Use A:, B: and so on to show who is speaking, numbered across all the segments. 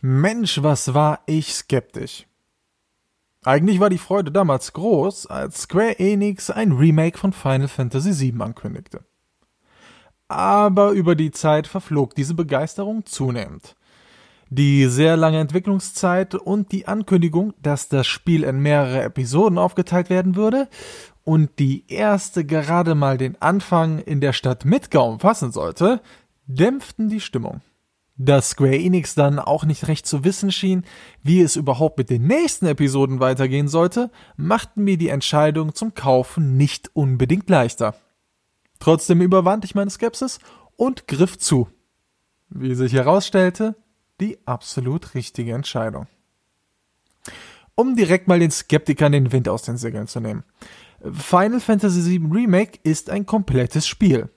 A: Mensch, was war ich skeptisch. Eigentlich war die Freude damals groß, als Square Enix ein Remake von Final Fantasy VII ankündigte. Aber über die Zeit verflog diese Begeisterung zunehmend. Die sehr lange Entwicklungszeit und die Ankündigung, dass das Spiel in mehrere Episoden aufgeteilt werden würde und die erste gerade mal den Anfang in der Stadt Midgar umfassen sollte, dämpften die Stimmung. Dass Square Enix dann auch nicht recht zu wissen schien, wie es überhaupt mit den nächsten Episoden weitergehen sollte, machten mir die Entscheidung zum Kaufen nicht unbedingt leichter. Trotzdem überwand ich meine Skepsis und griff zu. Wie sich herausstellte, die absolut richtige Entscheidung. Um direkt mal den Skeptikern den Wind aus den Segeln zu nehmen. Final Fantasy VII Remake ist ein komplettes Spiel.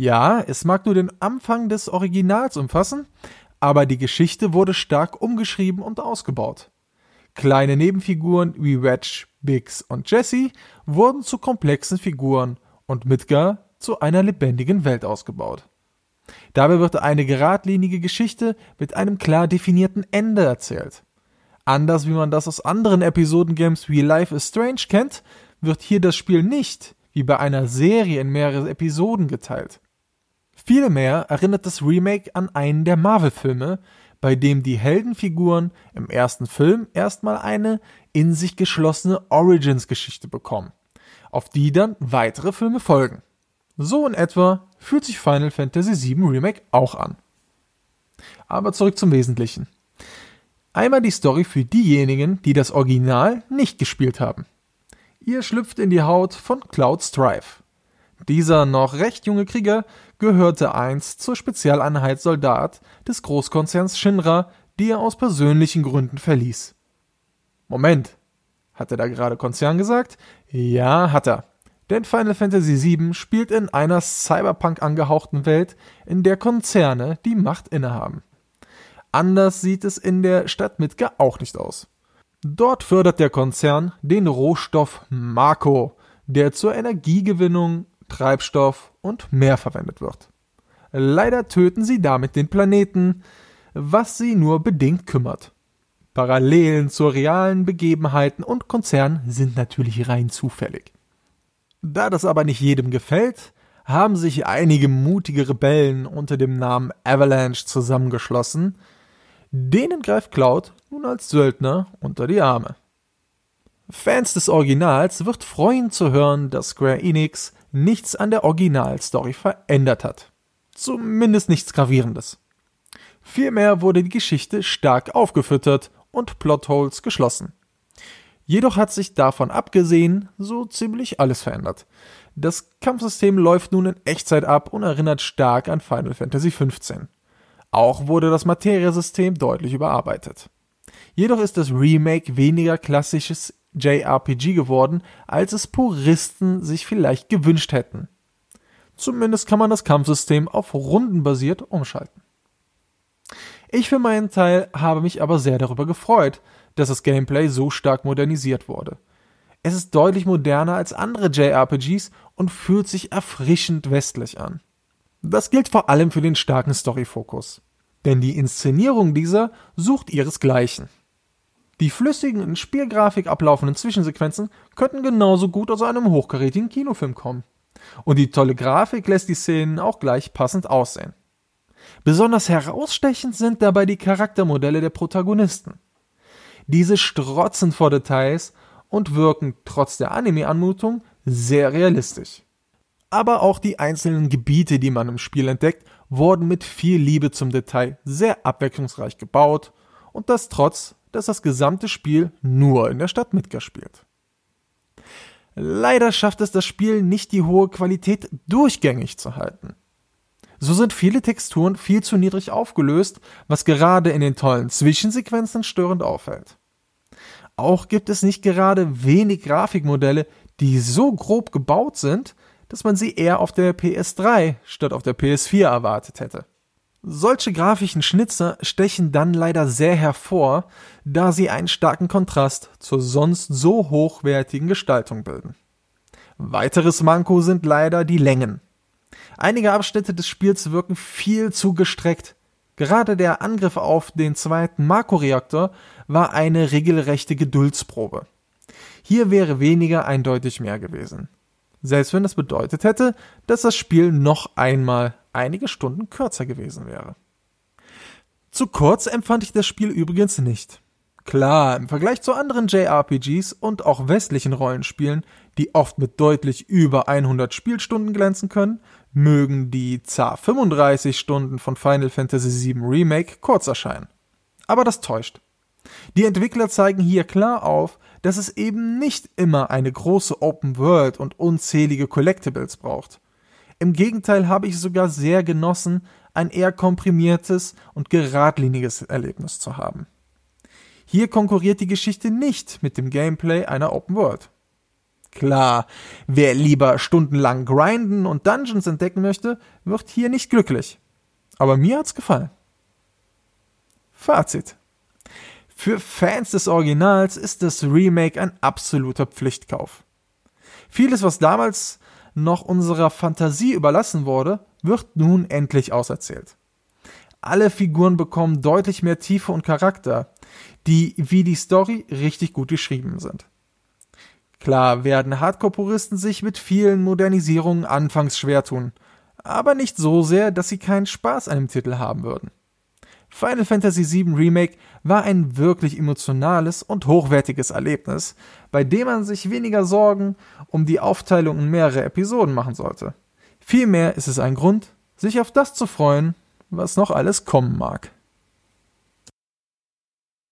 A: Ja, es mag nur den Anfang des Originals umfassen, aber die Geschichte wurde stark umgeschrieben und ausgebaut. Kleine Nebenfiguren wie Wedge, Biggs und Jesse wurden zu komplexen Figuren und Midgar zu einer lebendigen Welt ausgebaut. Dabei wird eine geradlinige Geschichte mit einem klar definierten Ende erzählt. Anders wie man das aus anderen Episodengames wie Life is Strange kennt, wird hier das Spiel nicht wie bei einer Serie in mehrere Episoden geteilt. Vielmehr erinnert das Remake an einen der Marvel-Filme, bei dem die Heldenfiguren im ersten Film erstmal eine in sich geschlossene Origins-Geschichte bekommen, auf die dann weitere Filme folgen. So in etwa fühlt sich Final Fantasy VII Remake auch an. Aber zurück zum Wesentlichen. Einmal die Story für diejenigen, die das Original nicht gespielt haben. Ihr schlüpft in die Haut von Cloud Strife. Dieser noch recht junge Krieger gehörte einst zur Spezialeinheit Soldat des Großkonzerns Shinra, die er aus persönlichen Gründen verließ. Moment, hat er da gerade Konzern gesagt? Ja, hat er. Denn Final Fantasy VII spielt in einer Cyberpunk angehauchten Welt, in der Konzerne die Macht innehaben. Anders sieht es in der Stadt Midgar auch nicht aus. Dort fördert der Konzern den Rohstoff Marco, der zur Energiegewinnung Treibstoff und mehr verwendet wird. Leider töten sie damit den Planeten, was sie nur bedingt kümmert. Parallelen zu realen Begebenheiten und Konzernen sind natürlich rein zufällig. Da das aber nicht jedem gefällt, haben sich einige mutige Rebellen unter dem Namen Avalanche zusammengeschlossen. Denen greift Cloud nun als Söldner unter die Arme. Fans des Originals wird freuen zu hören, dass Square Enix nichts an der Originalstory verändert hat. Zumindest nichts Gravierendes. Vielmehr wurde die Geschichte stark aufgefüttert und Plotholes geschlossen. Jedoch hat sich davon abgesehen so ziemlich alles verändert. Das Kampfsystem läuft nun in Echtzeit ab und erinnert stark an Final Fantasy XV. Auch wurde das Materiesystem deutlich überarbeitet. Jedoch ist das Remake weniger klassisches JRPG geworden, als es Puristen sich vielleicht gewünscht hätten. Zumindest kann man das Kampfsystem auf Runden basiert umschalten. Ich für meinen Teil habe mich aber sehr darüber gefreut, dass das Gameplay so stark modernisiert wurde. Es ist deutlich moderner als andere JRPGs und fühlt sich erfrischend westlich an. Das gilt vor allem für den starken Storyfokus. Denn die Inszenierung dieser sucht ihresgleichen. Die flüssigen in Spielgrafik ablaufenden Zwischensequenzen könnten genauso gut aus einem hochkarätigen Kinofilm kommen. Und die tolle Grafik lässt die Szenen auch gleich passend aussehen. Besonders herausstechend sind dabei die Charaktermodelle der Protagonisten. Diese strotzen vor Details und wirken trotz der Anime-Anmutung sehr realistisch. Aber auch die einzelnen Gebiete, die man im Spiel entdeckt, wurden mit viel Liebe zum Detail sehr abwechslungsreich gebaut und das trotz dass das gesamte Spiel nur in der Stadt Midgar spielt. Leider schafft es das Spiel nicht die hohe Qualität durchgängig zu halten. So sind viele Texturen viel zu niedrig aufgelöst, was gerade in den tollen Zwischensequenzen störend auffällt. Auch gibt es nicht gerade wenig Grafikmodelle, die so grob gebaut sind, dass man sie eher auf der PS3 statt auf der PS4 erwartet hätte. Solche grafischen Schnitzer stechen dann leider sehr hervor, da sie einen starken Kontrast zur sonst so hochwertigen Gestaltung bilden. Weiteres Manko sind leider die Längen. Einige Abschnitte des Spiels wirken viel zu gestreckt, Gerade der Angriff auf den zweiten Makroreaktor war eine regelrechte Geduldsprobe. Hier wäre weniger eindeutig mehr gewesen. Selbst wenn das bedeutet hätte, dass das Spiel noch einmal einige Stunden kürzer gewesen wäre. Zu kurz empfand ich das Spiel übrigens nicht. Klar, im Vergleich zu anderen JRPGs und auch westlichen Rollenspielen, die oft mit deutlich über 100 Spielstunden glänzen können, mögen die zar 35 Stunden von Final Fantasy VII Remake kurz erscheinen. Aber das täuscht. Die Entwickler zeigen hier klar auf, dass es eben nicht immer eine große Open World und unzählige Collectibles braucht. Im Gegenteil habe ich sogar sehr genossen, ein eher komprimiertes und geradliniges Erlebnis zu haben. Hier konkurriert die Geschichte nicht mit dem Gameplay einer Open World. Klar, wer lieber stundenlang grinden und Dungeons entdecken möchte, wird hier nicht glücklich. Aber mir hat's gefallen. Fazit. Für Fans des Originals ist das Remake ein absoluter Pflichtkauf. Vieles, was damals noch unserer Fantasie überlassen wurde, wird nun endlich auserzählt. Alle Figuren bekommen deutlich mehr Tiefe und Charakter, die wie die Story richtig gut geschrieben sind. Klar werden Hardcore-Puristen sich mit vielen Modernisierungen anfangs schwer tun, aber nicht so sehr, dass sie keinen Spaß an dem Titel haben würden. Final Fantasy VII Remake war ein wirklich emotionales und hochwertiges Erlebnis, bei dem man sich weniger Sorgen um die Aufteilung in mehrere Episoden machen sollte. Vielmehr ist es ein Grund, sich auf das zu freuen, was noch alles kommen mag.